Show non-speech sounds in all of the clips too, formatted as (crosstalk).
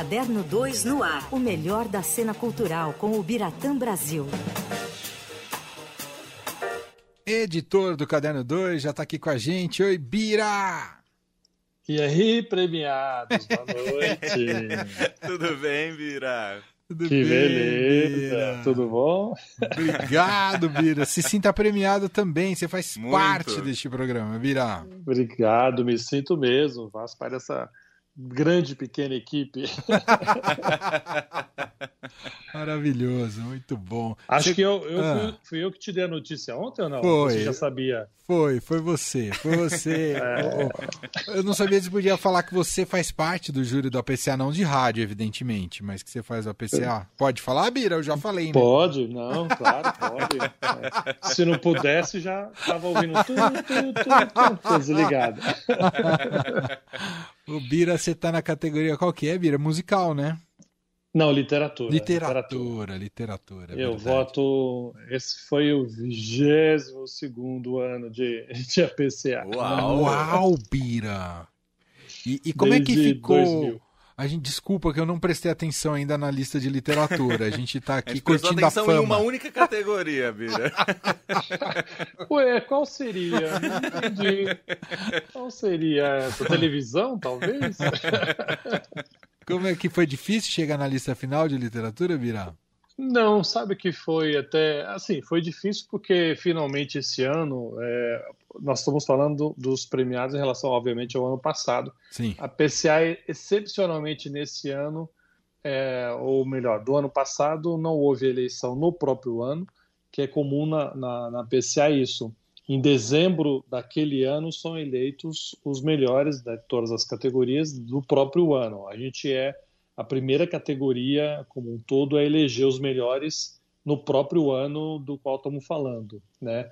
Caderno 2 no ar. O melhor da cena cultural com o Biratã Brasil. Editor do Caderno 2 já está aqui com a gente. Oi, Bira! E aí, premiados, boa noite. (laughs) Tudo bem, Bira? Tudo que bem, beleza, Bira. tudo bom? Obrigado, Bira. Se sinta premiado também, você faz Muito. parte deste programa, Bira. Obrigado, me sinto mesmo, faço parte dessa grande pequena equipe. (laughs) Maravilhoso, muito bom. Acho você... que eu, eu ah. fui, fui, eu que te dei a notícia ontem ou não? Foi. Você já sabia? Foi, foi você. Foi você. (laughs) é. Eu não sabia se podia falar que você faz parte do júri do APCA, não de rádio, evidentemente, mas que você faz o APCA. Pode falar, Bira? Eu já falei, né? Pode, não, claro, pode. É. Se não pudesse, já estava ouvindo tudo, tudo, tudo, tudo desligado. (laughs) O Bira, você tá na categoria qual que é, Bira? Musical, né? Não, literatura. Literatura, literatura. literatura eu verdade. voto. Esse foi o 22 ano de, de APCA. Uau, Uau Bira! E, e como Desde é que ficou? 2000. A gente desculpa que eu não prestei atenção ainda na lista de literatura. A gente tá (laughs) aqui a gente curtindo a fama. em uma única categoria, Bira. (laughs) Ué, qual seria? Não entendi. Qual seria essa? Televisão, talvez? (laughs) Como é que foi difícil chegar na lista final de literatura, Bira? Não, sabe que foi até assim, foi difícil porque finalmente esse ano é, nós estamos falando dos premiados em relação, obviamente, ao ano passado. Sim. A PCA, excepcionalmente nesse ano, é, ou melhor, do ano passado, não houve eleição no próprio ano, que é comum na, na, na PCA isso. Em dezembro daquele ano são eleitos os melhores de todas as categorias do próprio ano. A gente é a primeira categoria como um todo a eleger os melhores no próprio ano do qual estamos falando, né?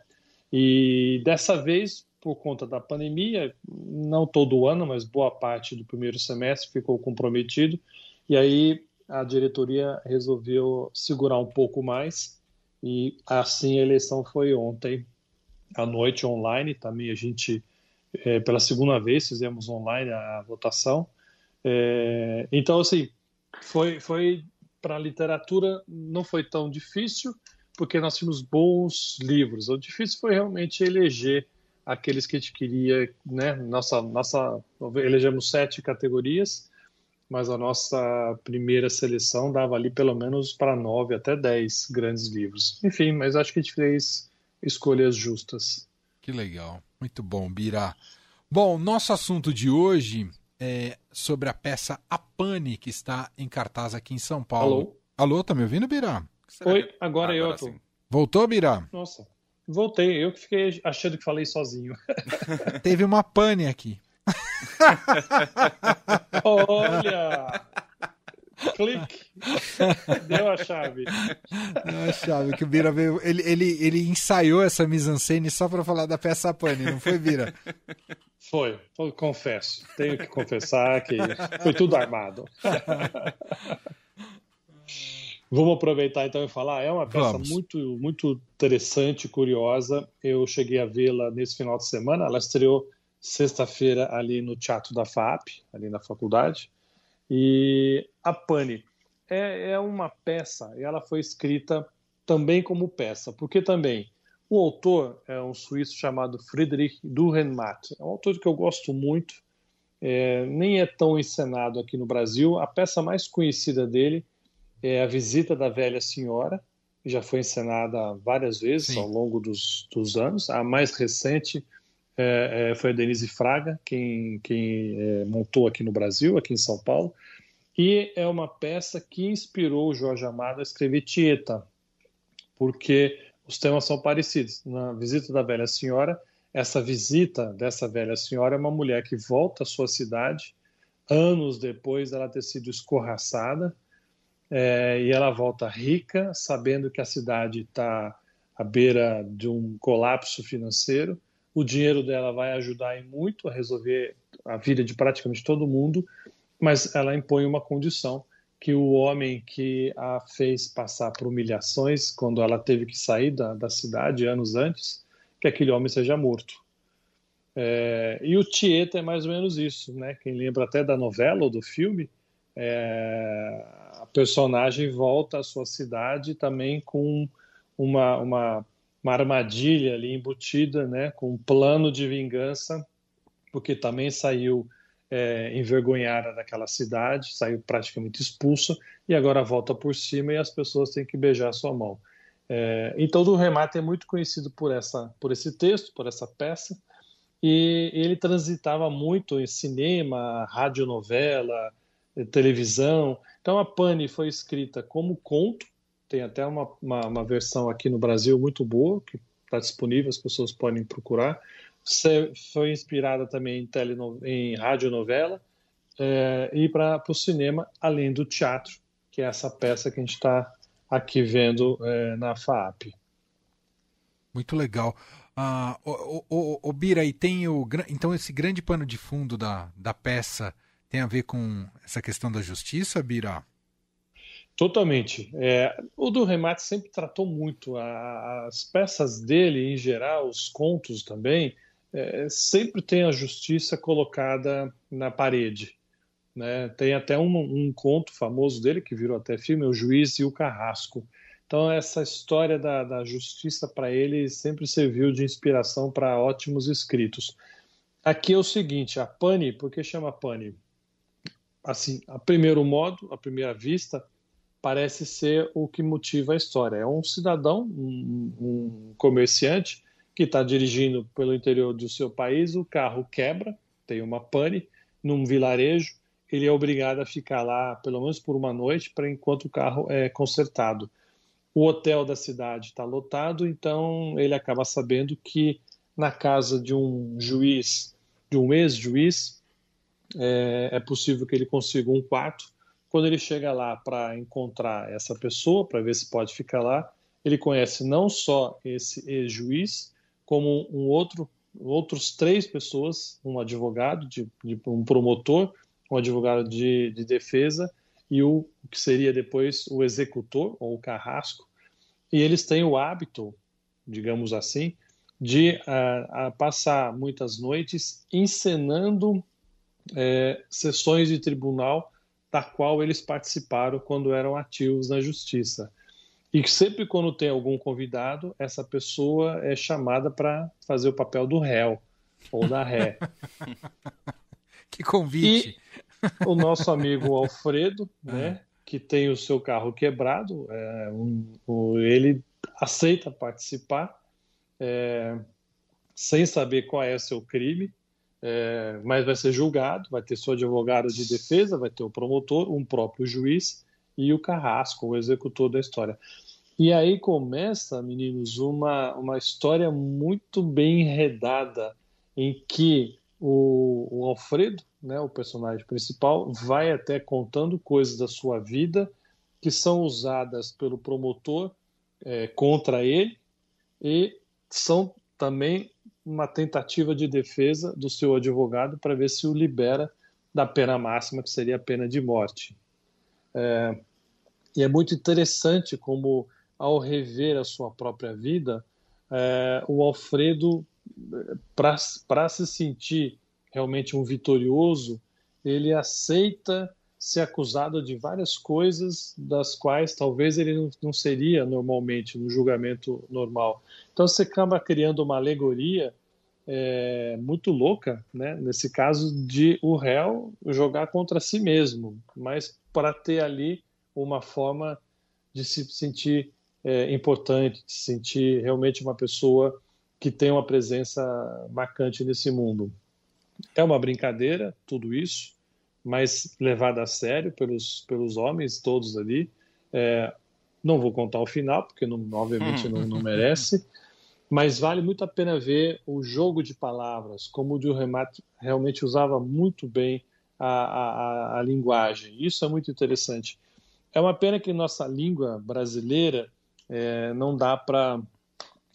E dessa vez, por conta da pandemia, não todo ano, mas boa parte do primeiro semestre ficou comprometido, e aí a diretoria resolveu segurar um pouco mais, e assim a eleição foi ontem à noite online, também a gente, é, pela segunda vez, fizemos online a votação. É, então, assim, foi, foi para a literatura não foi tão difícil, porque nós tínhamos bons livros. O difícil foi realmente eleger aqueles que a gente queria, né? Nossa, nossa, elegemos sete categorias, mas a nossa primeira seleção dava ali pelo menos para nove até dez grandes livros. Enfim, mas acho que a gente fez escolhas justas. Que legal, muito bom, Bira. Bom, nosso assunto de hoje é, sobre a peça A Pane, que está em cartaz aqui em São Paulo. Alô? Alô, tá me ouvindo, Birá? Oi, agora, agora eu tô. Sim. Voltou, Birá? Nossa, voltei. Eu que fiquei achando que falei sozinho. Teve uma pane aqui. (laughs) Olha! Clique! (laughs) Deu a chave. Deu a chave que o Bira veio. Ele, ele, ele ensaiou essa mise-en-scène só para falar da peça pane, não foi, Bira? Foi, confesso. Tenho que confessar que foi tudo armado. Vamos aproveitar então e falar. É uma peça muito, muito interessante, curiosa. Eu cheguei a vê-la nesse final de semana. Ela estreou sexta-feira ali no Teatro da FAP, ali na faculdade. E a Pane é, é uma peça. E ela foi escrita também como peça, porque também o autor é um suíço chamado Friedrich Dürrenmatt. É um autor que eu gosto muito, é, nem é tão encenado aqui no Brasil. A peça mais conhecida dele é A Visita da Velha Senhora, que já foi encenada várias vezes Sim. ao longo dos, dos, anos. A mais recente é, é, foi a Denise Fraga, quem, quem é, montou aqui no Brasil, aqui em São Paulo. E é uma peça que inspirou o Jorge Amado a escrever Tieta, porque os temas são parecidos. Na visita da velha senhora, essa visita dessa velha senhora é uma mulher que volta à sua cidade anos depois dela ter sido escorraçada é, e ela volta rica, sabendo que a cidade está à beira de um colapso financeiro. O dinheiro dela vai ajudar muito a resolver a vida de praticamente todo mundo, mas ela impõe uma condição que o homem que a fez passar por humilhações quando ela teve que sair da, da cidade anos antes, que aquele homem seja morto. É, e o Tieta é mais ou menos isso, né? Quem lembra até da novela ou do filme, é, a personagem volta à sua cidade também com uma, uma, uma armadilha ali embutida, né, com um plano de vingança, porque também saiu é, envergonhada daquela cidade, saiu praticamente expulsa e agora volta por cima e as pessoas têm que beijar sua mão. É, então, o remate é muito conhecido por essa, por esse texto, por essa peça, e ele transitava muito em cinema, radionovela, televisão. Então, a Pane foi escrita como conto, tem até uma, uma, uma versão aqui no Brasil muito boa, que está disponível, as pessoas podem procurar. Foi inspirada também em, teleno, em radionovela é, e para o cinema, além do teatro, que é essa peça que a gente está aqui vendo é, na FAP. Muito legal. Ah, o, o, o, Bira, e tem o. Então, esse grande pano de fundo da, da peça tem a ver com essa questão da justiça, Bira? Totalmente. É, o do Remate sempre tratou muito. A, as peças dele, em geral, os contos também, é, sempre tem a justiça colocada na parede. Né? Tem até um, um, conto famoso dele, que virou até filme, O Juiz e o Carrasco. Então, essa história da, da justiça para ele sempre serviu de inspiração para ótimos escritos. Aqui é o seguinte: a Pani, por que chama Pani? Assim, a primeiro modo, à primeira vista, parece ser o que motiva a história. É um cidadão, um, um comerciante, que está dirigindo pelo interior do seu país, o carro quebra, tem uma pane num vilarejo, ele é obrigado a ficar lá pelo menos por uma noite para enquanto o carro é consertado. O hotel da cidade está lotado, então ele acaba sabendo que na casa de um juiz, de um ex-juiz, é, é, possível que ele consiga um quarto. Quando ele chega lá para encontrar essa pessoa, para ver se pode ficar lá, ele conhece não só esse ex-juiz, como um outro, outros três pessoas, um advogado, de, de um promotor um advogado de, de defesa e o que seria depois o executor ou o carrasco. E eles têm o hábito, digamos assim, de uh, uh, passar muitas noites encenando é, sessões de tribunal da qual eles participaram quando eram ativos na justiça. E sempre quando tem algum convidado, essa pessoa é chamada para fazer o papel do réu ou da ré. (laughs) que convite! E, o nosso amigo (laughs) Alfredo, né, que tem o seu carro quebrado, é, um, um, ele aceita participar é, sem saber qual é o seu crime, é, mas vai ser julgado, vai ter seu advogado de defesa, vai ter o promotor, um próprio juiz e o carrasco, o executor da história. E aí começa, meninos, uma, uma história muito bem enredada, em que o, o Alfredo, né, o personagem principal, vai até contando coisas da sua vida que são usadas pelo promotor é, contra ele e são também uma tentativa de defesa do seu advogado para ver se o libera da pena máxima, que seria a pena de morte. É, e é muito interessante como, ao rever a sua própria vida, é, o Alfredo, para se sentir realmente um vitorioso, ele aceita ser acusado de várias coisas das quais talvez ele não, seria normalmente no julgamento normal. Então você acaba criando uma alegoria é, muito louca, né? nesse caso de o réu jogar contra si mesmo, mas para ter ali uma forma de se sentir é, importante, de se sentir realmente uma pessoa que tem uma presença marcante nesse mundo. É uma brincadeira, tudo isso, mas levada a sério pelos, pelos homens todos ali. É, não vou contar o final, porque não, obviamente não, não, merece, mas vale muito a pena ver o jogo de palavras, como o Remat realmente usava muito bem a, a, a, linguagem. Isso é muito interessante. É uma pena que nossa língua brasileira é, não dá para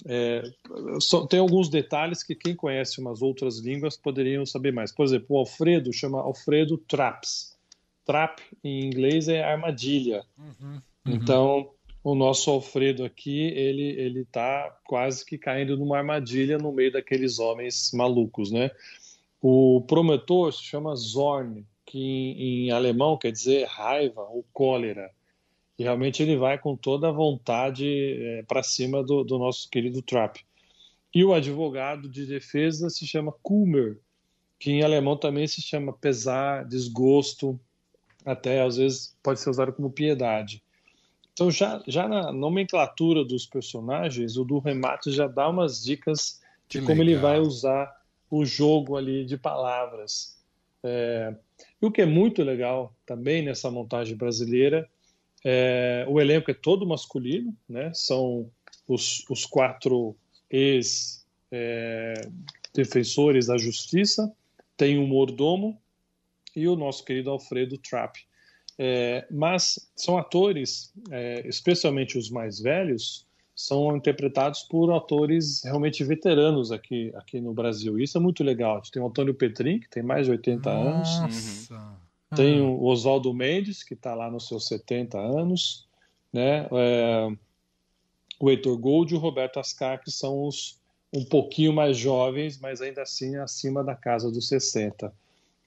é, só, tem alguns detalhes que quem conhece umas outras línguas poderiam saber mais. Por exemplo, o Alfredo chama Alfredo Traps. Trap em inglês é armadilha. Uhum, uhum. Então, o nosso Alfredo aqui, ele ele tá quase que caindo numa armadilha no meio daqueles homens malucos, né? O promotor se chama Zorn, que em, em alemão quer dizer raiva ou cólera. E realmente ele vai com toda a vontade é, para cima do, do, nosso querido Trapp. E o advogado de defesa se chama Kummer, que em alemão também se chama pesar, desgosto, até às vezes pode ser usado como piedade. Então, já, já na nomenclatura dos personagens, o do remate já dá umas dicas de que como legal. ele vai usar o jogo ali de palavras. É, e o que é muito legal também nessa montagem brasileira, é, o elenco é todo masculino, né? são os, os quatro ex-defensores é, da justiça, tem o mordomo e o nosso querido Alfredo Trapp. É, mas são atores, é, especialmente os mais velhos, são interpretados por atores realmente veteranos aqui, aqui no Brasil. Isso é muito legal. A gente tem o Antônio Petrin, que tem mais de 80 Nossa. anos. Tem o Oswaldo Mendes, que está lá nos seus 70 anos. Né? É, o Heitor Gold e o Roberto Ascar, que são os um pouquinho mais jovens, mas ainda assim acima da casa dos 60.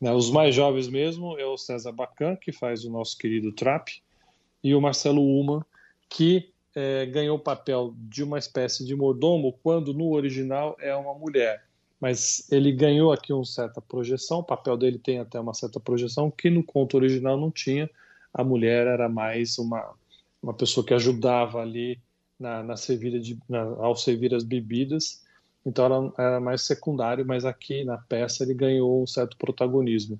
Né, os mais jovens mesmo é o César Bacan, que faz o nosso querido Trap, e o Marcelo Uman, que é, ganhou o papel de uma espécie de mordomo, quando no original é uma mulher. Mas ele ganhou aqui uma certa projeção, o papel dele tem até uma certa projeção, que no conto original não tinha. A mulher era mais uma, uma pessoa que ajudava ali na, na de, na, ao servir as bebidas então era, era mais secundário, mas aqui na peça ele ganhou um certo protagonismo.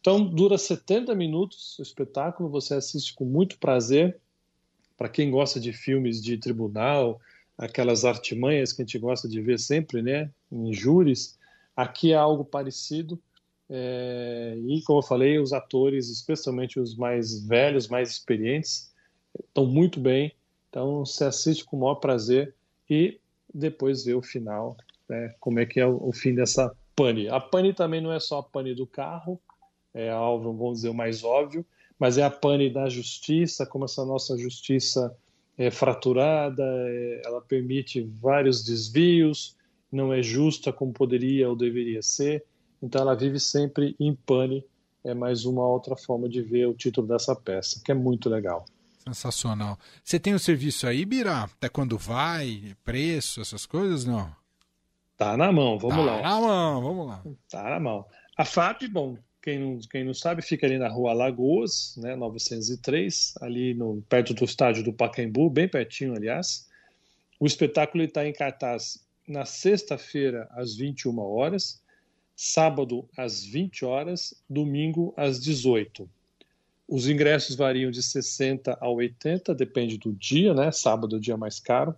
Então dura 70 minutos o espetáculo, você assiste com muito prazer. Para quem gosta de filmes de tribunal, aquelas artimanhas que a gente gosta de ver sempre, né, em júris, aqui é algo parecido. É, e como eu falei, os atores, especialmente os mais velhos, mais experientes, estão muito bem. Então você assiste com o maior prazer e depois ver o final, né, como é que é o, o, fim dessa pane. A pane também não é só a pane do carro, é algo, vamos dizer, o mais óbvio, mas é a pane da justiça, como essa nossa justiça é fraturada, é, ela permite vários desvios, não é justa como poderia ou deveria ser, então ela vive sempre em pane, é mais uma outra forma de ver o título dessa peça, que é muito legal. Sensacional. Você tem o serviço aí, Bira? Até quando vai? Preço, essas coisas, não? Tá na mão, vamos tá lá. Tá na mão, vamos lá. Tá na mão. A FAP, bom, quem não, quem não sabe, fica ali na rua Lagoas, né, 903, ali no, perto do estádio do Pacaembu, bem pertinho, aliás. O espetáculo está em cartaz na sexta-feira, às 21 horas, sábado, às 20 horas, domingo, às 18 os ingressos variam de 60 a 80, depende do dia, né? Sábado é o dia mais caro.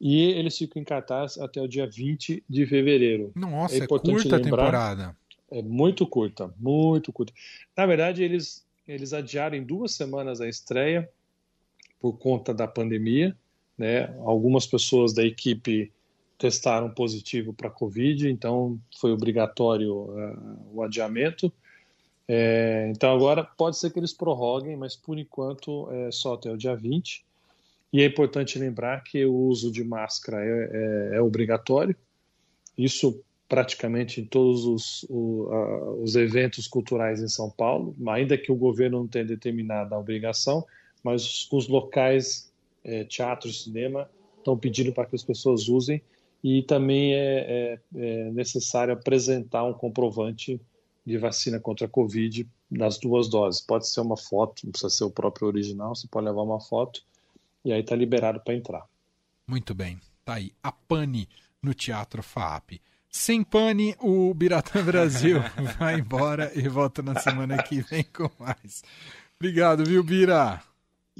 E eles ficam em cartaz até o dia 20 de fevereiro. Nossa, é, é curta lembrar, a temporada. É muito curta, muito curta. Na verdade, eles, eles adiaram em duas semanas a estreia por conta da pandemia. Né? Algumas pessoas da equipe testaram positivo para Covid, então foi obrigatório uh, o adiamento. É, então agora pode ser que eles prorroguem, mas por enquanto é só até o dia 20. E é importante lembrar que o uso de máscara é, é, é obrigatório. Isso praticamente em todos os, o, a, os eventos culturais em São Paulo, ainda que o governo não tenha determinado a obrigação, mas os, os locais, é, teatro, cinema, estão pedindo para que as pessoas usem e também é, é, é necessário apresentar um comprovante de vacina contra a Covid nas duas doses. Pode ser uma foto, não precisa ser o próprio original, você pode levar uma foto e aí está liberado para entrar. Muito bem, tá aí. A pane no Teatro FAP. Sem pane, o Biratã Brasil (laughs) vai embora e volta na semana que vem com mais. Obrigado, viu, Bira?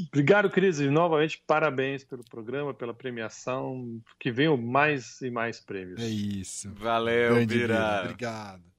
Obrigado, Cris. E novamente, parabéns pelo programa, pela premiação. Que venham mais e mais prêmios. É isso. Valeu, Bira. Bira. Obrigado.